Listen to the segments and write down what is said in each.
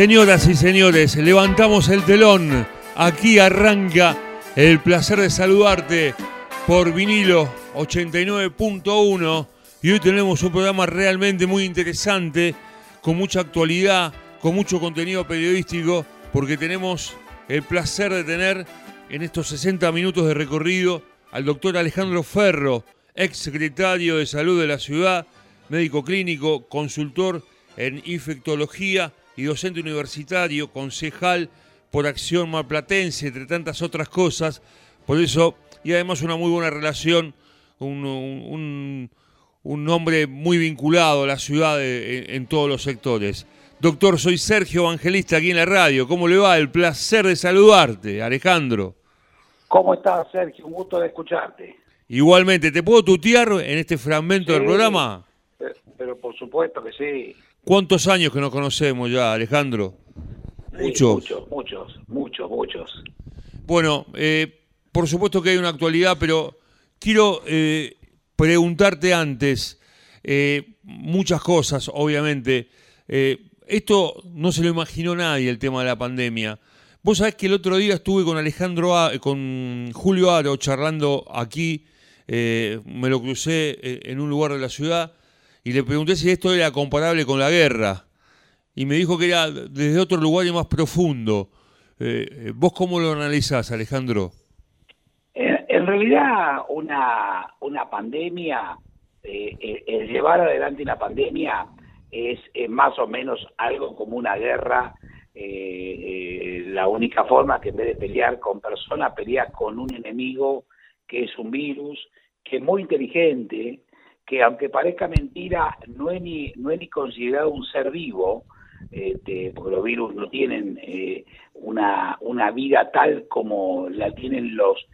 Señoras y señores, levantamos el telón. Aquí arranca el placer de saludarte por vinilo 89.1 y hoy tenemos un programa realmente muy interesante, con mucha actualidad, con mucho contenido periodístico, porque tenemos el placer de tener en estos 60 minutos de recorrido al doctor Alejandro Ferro, ex secretario de salud de la ciudad, médico clínico, consultor en infectología y docente universitario, concejal por Acción Malplatense, entre tantas otras cosas. Por eso, y además una muy buena relación, un, un, hombre muy vinculado a la ciudad en, todos los sectores. Doctor, soy Sergio Evangelista aquí en la radio. ¿Cómo le va? El placer de saludarte, Alejandro. ¿Cómo estás, Sergio? Un gusto de escucharte. Igualmente, ¿te puedo tutear en este fragmento del programa? Pero por supuesto que sí. ¿Cuántos años que nos conocemos ya, Alejandro? muchos. Muchos, muchos, muchos, muchos. Bueno, eh, por supuesto que hay una actualidad, pero quiero eh, preguntarte antes eh, muchas cosas, obviamente. esto no se lo imaginó nadie, el tema de la pandemia. Vos sabés que el otro día estuve con Alejandro, con Julio Aro charlando aquí, me lo crucé en un lugar de la ciudad y le pregunté si esto era comparable con la guerra. Y me dijo que era desde otro lugar y más profundo. Eh, eh, ¿Vos cómo lo analizás, Alejandro? En, realidad, una, una pandemia, eh, el llevar adelante una pandemia es más o menos algo como una guerra. la única forma que en vez de pelear con personas, pelear con un enemigo que es un virus, que es muy inteligente, que aunque parezca mentira, no es ni, no es ni considerado un ser vivo, este, porque los virus no tienen eh, una, una vida tal como la tienen los,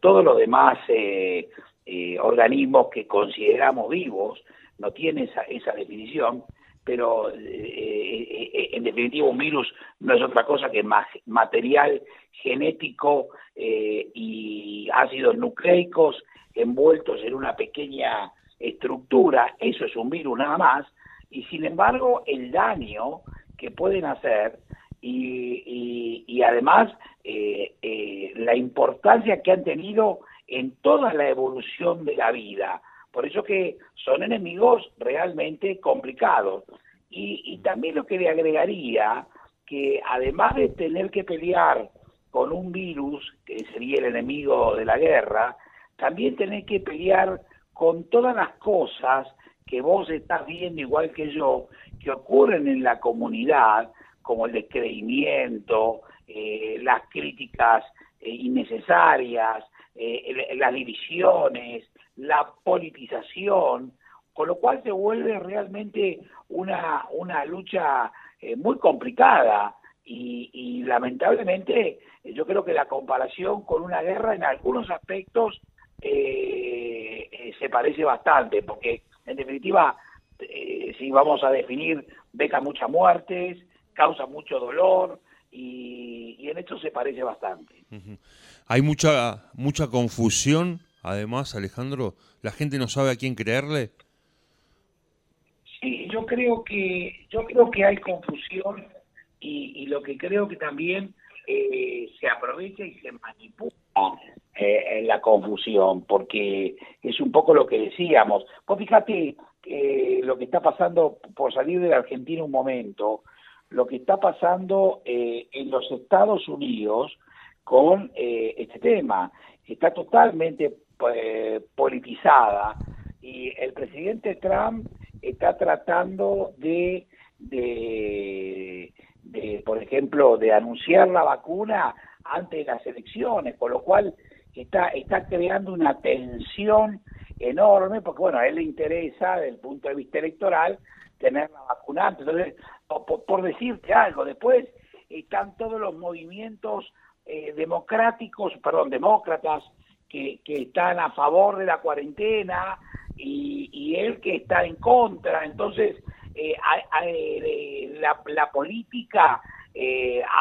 todos los demás eh, eh, organismos que consideramos vivos, no tiene esa, esa definición, pero en definitiva un virus no es otra cosa que material genético y ácidos nucleicos envueltos en una pequeña estructura, eso es un virus nada más, y sin embargo el daño que pueden hacer y, y, además eh, eh, la importancia que han tenido en toda la evolución de la vida. Por eso que son enemigos realmente complicados. Y, también lo que le agregaría, que además de tener que pelear con un virus, que sería el enemigo de la guerra, también tener que pelear con todas las cosas que vos estás viendo igual que yo, que ocurren en la comunidad, como el descreimiento, eh, las críticas eh, innecesarias, eh, las divisiones, la politización, con lo cual se vuelve realmente una, una lucha muy complicada y, y, lamentablemente yo creo que la comparación con una guerra en algunos aspectos eh, eh, se parece bastante, porque en definitiva, eh, si vamos a definir, deja muchas muertes, causa mucho dolor y, en esto se parece bastante. Hay mucha, mucha confusión, además, Alejandro, la gente no sabe a quién creerle. Sí, yo creo que yo creo que hay confusión y, lo que creo que también se aprovecha y se manipula eh, en la confusión, porque es un poco lo que decíamos. Pues fíjate eh, lo que está pasando, por salir de la Argentina un momento, lo que está pasando eh, en los Estados Unidos con eh, este tema. Está totalmente politizada y el presidente Trump está tratando de, de, de, por ejemplo, de anunciar la vacuna antes de las elecciones, con lo cual está, está creando una tensión enorme, porque bueno, a él le interesa, desde el punto de vista electoral, tener la vacunante. Entonces, por, decirte algo, después están todos los movimientos eh, democráticos, perdón, demócratas, que, que están a favor de la cuarentena y, y él que está en contra. Entonces, eh, eh, la, la, política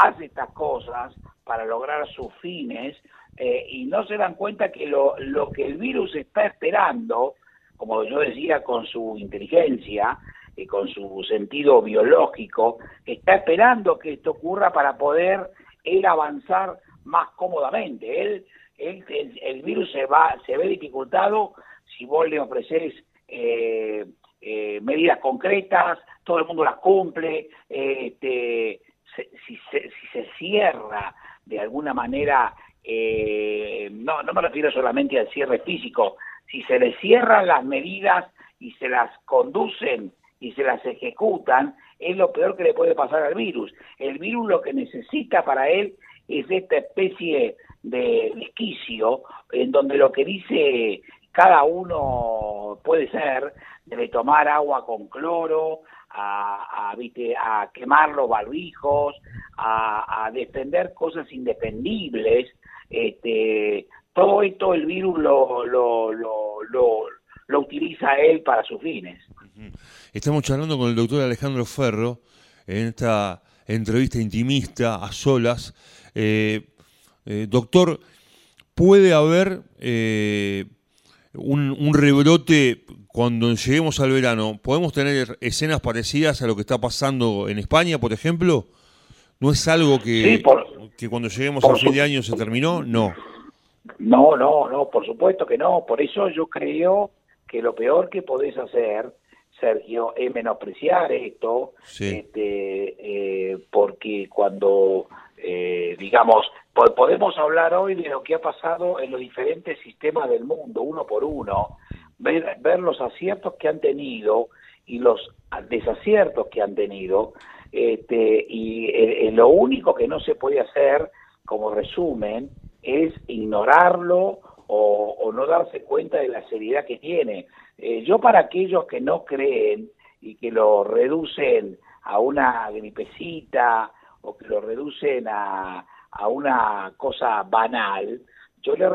hace estas cosas para lograr sus fines eh, y no se dan cuenta que lo, lo que el virus está esperando, como yo decía con su inteligencia, eh, con su sentido biológico, está esperando que esto ocurra para poder él avanzar más cómodamente. Él, el, virus se va, se ve dificultado si vos le ofreces eh, eh, medidas concretas, todo el mundo las cumple, este, si, se, si se cierra de alguna manera, no, no me refiero solamente al cierre físico, si se le cierran las medidas y se las conducen y se las ejecutan, es lo peor que le puede pasar al virus. El virus lo que necesita para él es esta especie de esquicio en donde lo que dice cada uno puede ser, debe tomar agua con cloro, a, a, quemar los barbijos, a, a defender cosas indefendibles, este, todo esto el virus lo, lo, lo, lo, lo utiliza él para sus fines. Estamos charlando con el doctor Alejandro Ferro en esta entrevista intimista a solas. Eh, eh, doctor, ¿puede haber eh, un, un, rebrote cuando lleguemos al verano? ¿Podemos tener escenas parecidas a lo que está pasando en España, por ejemplo? ¿No es algo que, que cuando lleguemos al fin de año se terminó? No. No, no, no, por supuesto que no. Por eso yo creo que lo peor que podés hacer, Sergio, es menospreciar esto, este, eh, porque cuando, eh, digamos, podemos hablar hoy de lo que ha pasado en los diferentes sistemas del mundo, uno por uno, ver, ver los aciertos que han tenido y los desaciertos que han tenido, este, y eh, lo único que no se puede hacer, como resumen, es ignorarlo o, no darse cuenta de la seriedad que tiene. Eh, yo para aquellos que no creen y que lo reducen a una gripecita o que lo reducen a, a una cosa banal, yo le,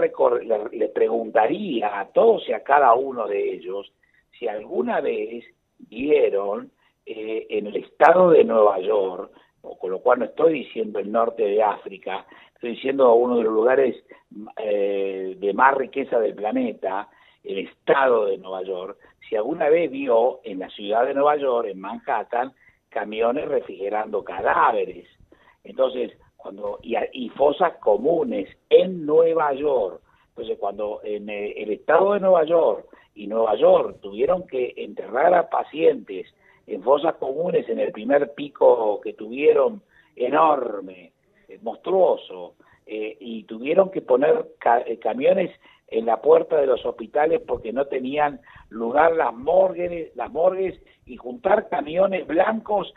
le, preguntaría a todos y a cada uno de ellos si alguna vez vieron eh, en el estado de Nueva York, o con lo cual no estoy diciendo el norte de África, estoy diciendo uno de los lugares eh, de más riqueza del planeta, el estado de Nueva York, si alguna vez vio en la ciudad de Nueva York, en Manhattan, camiones refrigerando cadáveres. Entonces, cuando y, y fosas comunes en Nueva York. Entonces, cuando en el estado de Nueva York y Nueva York tuvieron que enterrar a pacientes en fosas comunes en el primer pico que tuvieron enorme, eh, monstruoso, eh, y tuvieron que poner eh, camiones en la puerta de los hospitales porque no tenían lugar las morgues, las morgues y juntar camiones blancos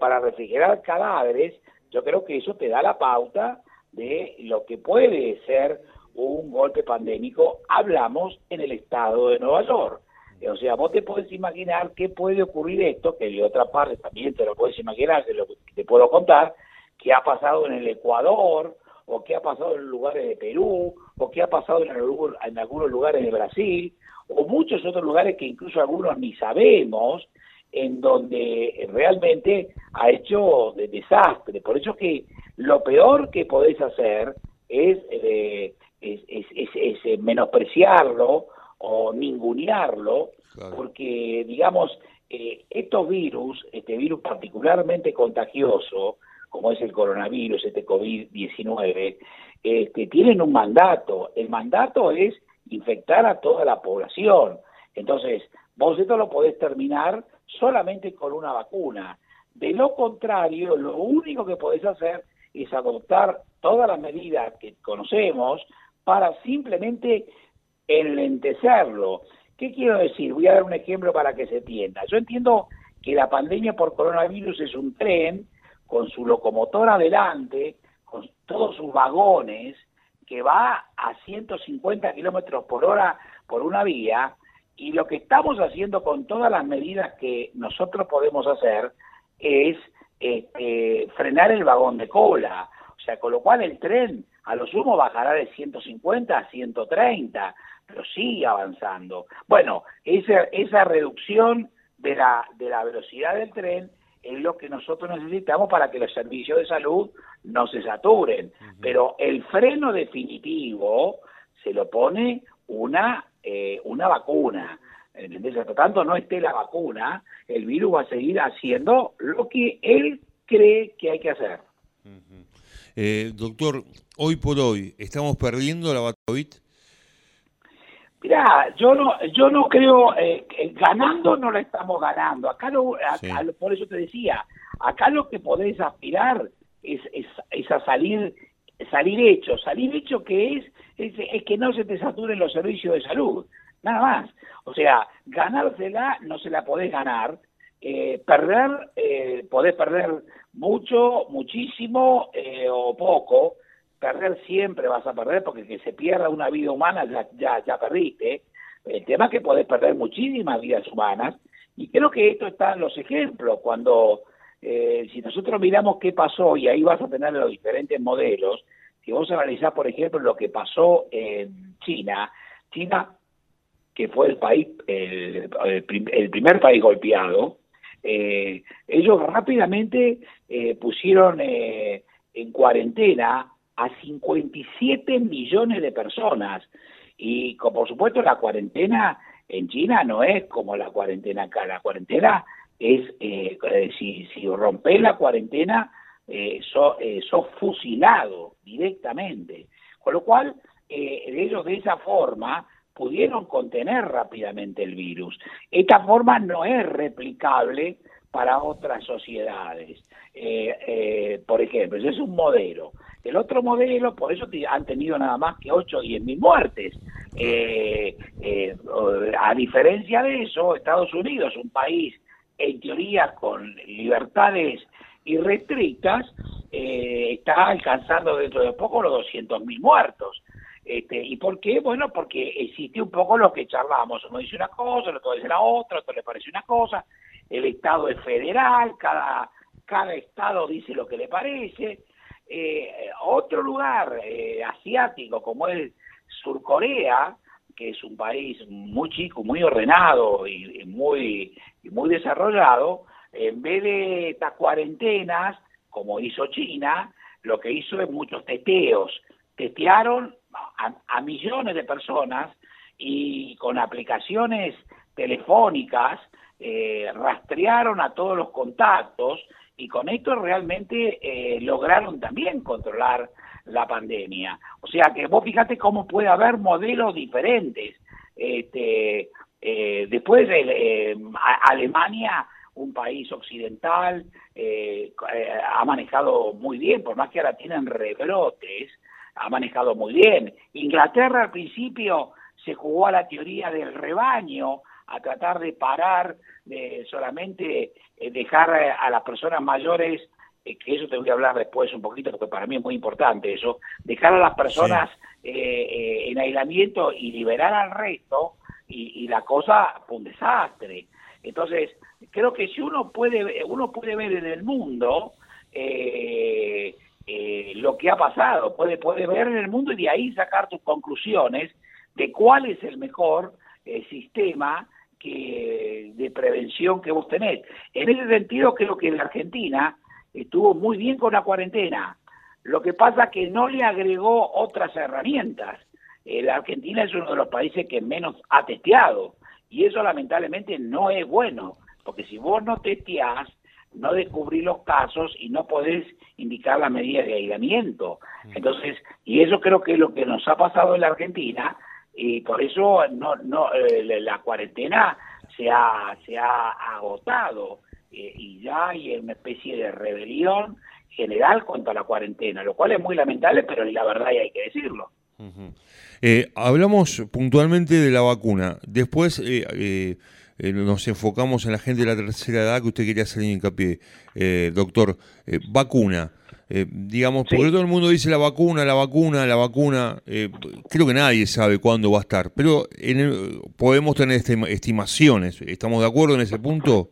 para refrigerar cadáveres, yo creo que eso te da la pauta de lo que puede ser un golpe pandémico. Hablamos en el estado de Nueva York. O sea, vos te puedes imaginar qué puede ocurrir esto, que de otra parte también te lo puedes imaginar, que lo te puedo contar, qué ha pasado en el Ecuador, o qué ha pasado en lugares de Perú, o qué ha pasado en algunos lugares de Brasil, o muchos otros lugares que incluso algunos ni sabemos, en donde realmente ha hecho de desastre. Por eso que lo peor que podés hacer es, eh, es, es, es, menospreciarlo o ningunearlo, porque digamos, eh, estos virus, este virus particularmente contagioso, como es el coronavirus, este COVID-19, este, tienen un mandato. El mandato es infectar a toda la población. Entonces, vos esto lo podés terminar solamente con una vacuna. De lo contrario, lo único que podés hacer es adoptar todas las medidas que conocemos para simplemente enlentecerlo. ¿Qué quiero decir? Voy a dar un ejemplo para que se entienda. Yo entiendo que la pandemia por coronavirus es un tren con su locomotora adelante, con todos sus vagones, que va a 150 kilómetros por hora por una vía, y lo que estamos haciendo con todas las medidas que nosotros podemos hacer es este, frenar el vagón de cola. O sea, con lo cual el tren a lo sumo bajará de 150 a 130, pero sigue avanzando. Bueno, esa, esa reducción de la, de la velocidad del tren es lo que nosotros necesitamos para que los servicios de salud no se saturen. Pero el freno definitivo se lo pone una, eh, una vacuna. ¿Entendés? Hasta tanto no esté la vacuna, el virus va a seguir haciendo lo que él cree que hay que hacer. Eh, doctor, hoy por hoy, ¿estamos perdiendo la COVID? Mira, yo no, yo no creo, eh, ganando no la estamos ganando. Acá, por eso te decía, acá lo que podés aspirar es, es, a salir salir hecho. Salir hecho que es, es, que no se te saturen los servicios de salud. Nada más. O sea, ganársela no se la podés ganar. Eh, perder, eh, podés perder mucho, muchísimo eh, o poco. Perder siempre vas a perder porque que se pierda una vida humana ya, ya, ya perdiste. El tema es que podés perder muchísimas vidas humanas. Y creo que esto está en los ejemplos. Cuando eh, si nosotros miramos qué pasó, y ahí vas a tener los diferentes modelos, si vos analizás, por ejemplo, lo que pasó en China, China, que fue el país, el, primer país golpeado, eh, ellos rápidamente eh, pusieron en cuarentena a 57 millones de personas. Y por supuesto la cuarentena en China no es como la cuarentena acá, la cuarentena es eh, eh, si, si rompes la cuarentena, eh, sos, eh, fusilado directamente. Con lo cual, eh, ellos de esa forma pudieron contener rápidamente el virus. Esta forma no es replicable para otras sociedades. por ejemplo, ese es un modelo. El otro modelo, por eso han tenido nada más que 8 o 10 mil muertes. a diferencia de eso, Estados Unidos, un país en teoría con libertades irrestrictas, eh, está alcanzando dentro de poco los 200.000 muertos. Este, ¿Y por qué? Bueno, porque existe un poco lo que charlamos. Uno dice una cosa, otro dice la otra, otro le parece una cosa. El Estado es federal, cada, Estado dice lo que le parece. Eh, otro lugar eh, asiático como es Surcorea, que es un país muy chico, muy ordenado y, muy, muy desarrollado, en vez de estas cuarentenas, como hizo China, lo que hizo es muchos testeos. Testearon a, millones de personas y con aplicaciones telefónicas eh, rastrearon a todos los contactos y con esto realmente eh, lograron también controlar la pandemia. O sea que vos fíjate cómo puede haber modelos diferentes. Este, eh, después de eh, Alemania, un país occidental, eh, ha manejado muy bien, por más que ahora tienen rebrotes, ha manejado muy bien. Inglaterra al principio se jugó a la teoría del rebaño, a tratar de parar, de solamente dejar a las personas mayores eh, que eso te voy a hablar después un poquito, porque para mí es muy importante eso, dejar a las personas eh, eh, en aislamiento y liberar al resto, y, la cosa fue un desastre. Entonces, creo que si uno puede, uno puede ver en el mundo lo que ha pasado, puede, puede ver en el mundo y de ahí sacar tus conclusiones de cuál es el mejor sistema que, de prevención que vos tenés. En ese sentido, creo que en la Argentina estuvo muy bien con la cuarentena. Lo que pasa es que no le agregó otras herramientas. Eh, la Argentina es uno de los países que menos ha testeado y eso lamentablemente no es bueno, porque si vos no testeás, no descubrís los casos y no podés indicar la medida de aislamiento. Entonces, y eso creo que es lo que nos ha pasado en la Argentina y por eso no, no eh, la cuarentena se ha, se ha agotado. Eh, y ya hay una especie de rebelión general contra la cuarentena, lo cual es muy lamentable, pero la verdad hay que decirlo. Eh, hablamos puntualmente de la vacuna. Después eh, nos enfocamos en la gente de la tercera edad que usted quería hacer hincapié. doctor, vacuna. digamos, porque todo el mundo dice la vacuna, la vacuna, la vacuna. creo que nadie sabe cuándo va a estar, pero podemos tener estimaciones. ¿Estamos de acuerdo en ese punto?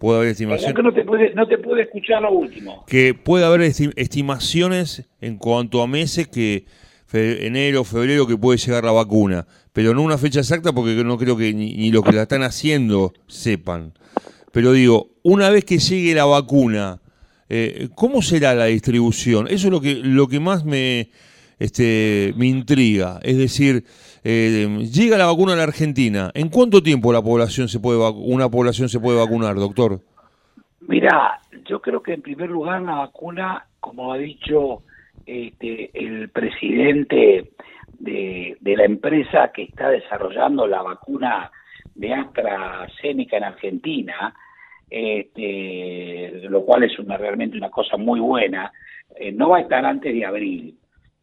Puede haber estimaciones. Que no te, puede, no te puede escuchar lo último. Que puede haber estimaciones en cuanto a meses que enero, febrero que puede llegar la vacuna, pero no una fecha exacta porque no creo que ni, ni los que la están haciendo sepan. Pero digo, una vez que llegue la vacuna, eh, ¿cómo será la distribución? Eso es lo que, lo que más me, este, me intriga. Es decir, eh, llega la vacuna a la Argentina. ¿En cuánto tiempo la población se puede una población se puede vacunar, doctor? Mira, yo creo que en primer lugar la vacuna, como ha dicho este, el presidente de, de la empresa que está desarrollando la vacuna de AstraZeneca en Argentina, este, lo cual es una, realmente una cosa muy buena, eh, no va a estar antes de abril.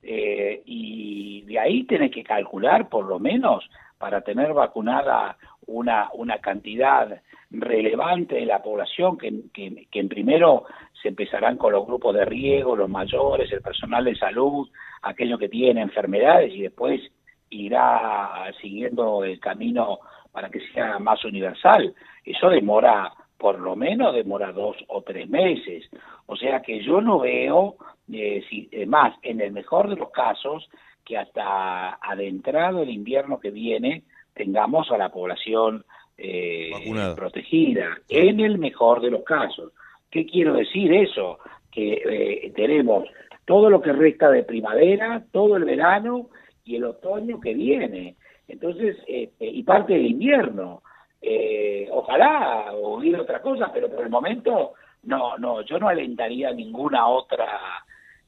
Eh, y de ahí tenés que calcular, por lo menos, para tener vacunada una, una cantidad relevante de la población, que, que, que primero se empezarán con los grupos de riesgo, los mayores, el personal de salud, aquellos que tienen enfermedades, y después irá siguiendo el camino para que sea más universal. Eso demora, por lo menos demora dos o tres meses. O sea que yo no veo, eh, si, más, en el mejor de los casos, que hasta adentrado el invierno que viene tengamos a la población eh, protegida, en el mejor de los casos. ¿Qué quiero decir eso? Que eh, tenemos todo lo que resta de primavera, todo el verano y el otoño que viene. Entonces, eh, y parte del invierno. Eh, ojalá hubiera otra cosa, pero por el momento no, no, yo no alentaría ninguna otra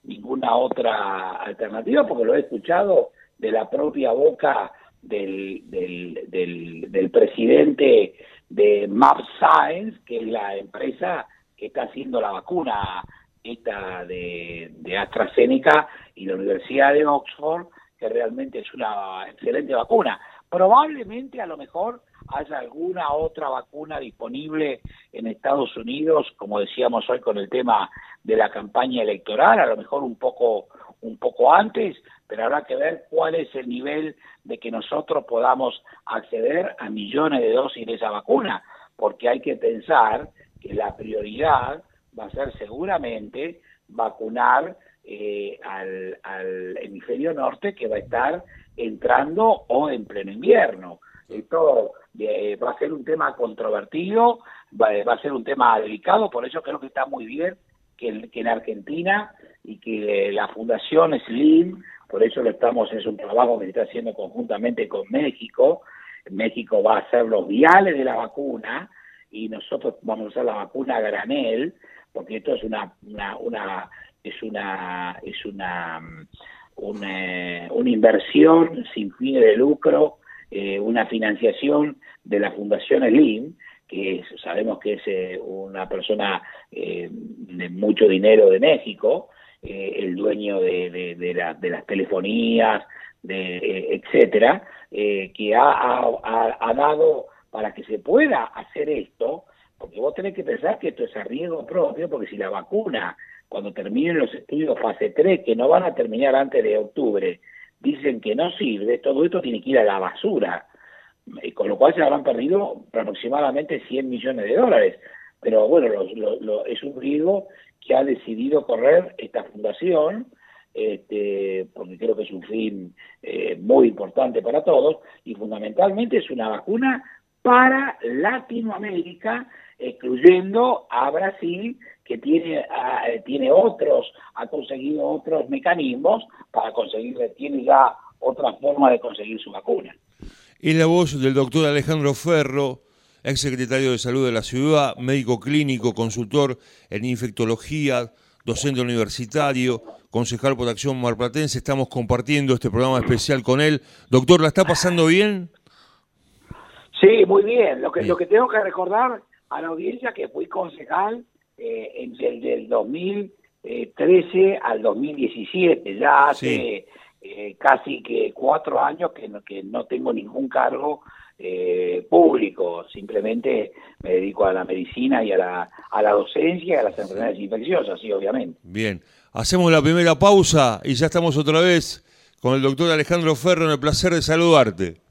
ninguna otra alternativa porque lo he escuchado de la propia boca del, del, del, del presidente de Map Science, que es la empresa que está haciendo la vacuna esta de, de AstraZeneca y la Universidad de Oxford, que realmente es una excelente vacuna. Probablemente a lo mejor haya alguna otra vacuna disponible en Estados Unidos, como decíamos hoy con el tema de la campaña electoral, a lo mejor un poco un poco antes, pero habrá que ver cuál es el nivel de que nosotros podamos acceder a millones de dosis de esa vacuna, porque hay que pensar que la prioridad va a ser seguramente vacunar eh, al, al, hemisferio norte que va a estar entrando o en pleno invierno. Esto eh, va a ser un tema controvertido, va, a ser un tema delicado, por eso creo que está muy bien que, en Argentina y que la Fundación SLIM, por eso lo estamos, es un trabajo que se está haciendo conjuntamente con México, México va a hacer los viales de la vacuna y nosotros vamos a usar la vacuna granel, porque esto es una, una, una es una es una una, una inversión sin fines de lucro, eh, una financiación de la Fundación Slim, que sabemos que es eh, una persona eh, de mucho dinero de México, eh, el dueño de, de, de, la, de, las telefonías, de, eh, etcétera, que ha, ha, ha dado para que se pueda hacer esto, porque vos tenés que pensar que esto es a riesgo propio, porque si la vacuna cuando terminen los estudios fase 3, que no van a terminar antes de octubre, dicen que no sirve, todo esto tiene que ir a la basura, con lo cual se habrán perdido aproximadamente 100 millones de dólares. Pero bueno, lo, lo, es un riesgo que ha decidido correr esta fundación, este, porque creo que es un fin eh, muy importante para todos, y fundamentalmente es una vacuna para Latinoamérica, excluyendo a Brasil, que tiene, tiene otros, ha conseguido otros mecanismos para conseguir, tiene ya otra forma de conseguir su vacuna. Y la voz del doctor Alejandro Ferro, ex secretario de Salud de la Ciudad, médico clínico, consultor en infectología, docente universitario, concejal por Acción Marplatense. Estamos compartiendo este programa especial con él. Doctor, ¿la está pasando bien? Sí, muy bien. Lo que, bien. Lo que tengo que recordar a la audiencia que fui concejal eh, entre del 2013 al 2017, ya hace sí. eh, casi que cuatro años que no, que no tengo ningún cargo eh, público, simplemente me dedico a la medicina y a la, a la docencia y a las enfermedades infecciosas, sí, obviamente. Bien, hacemos la primera pausa y ya estamos otra vez con el doctor Alejandro Ferro en el placer de saludarte.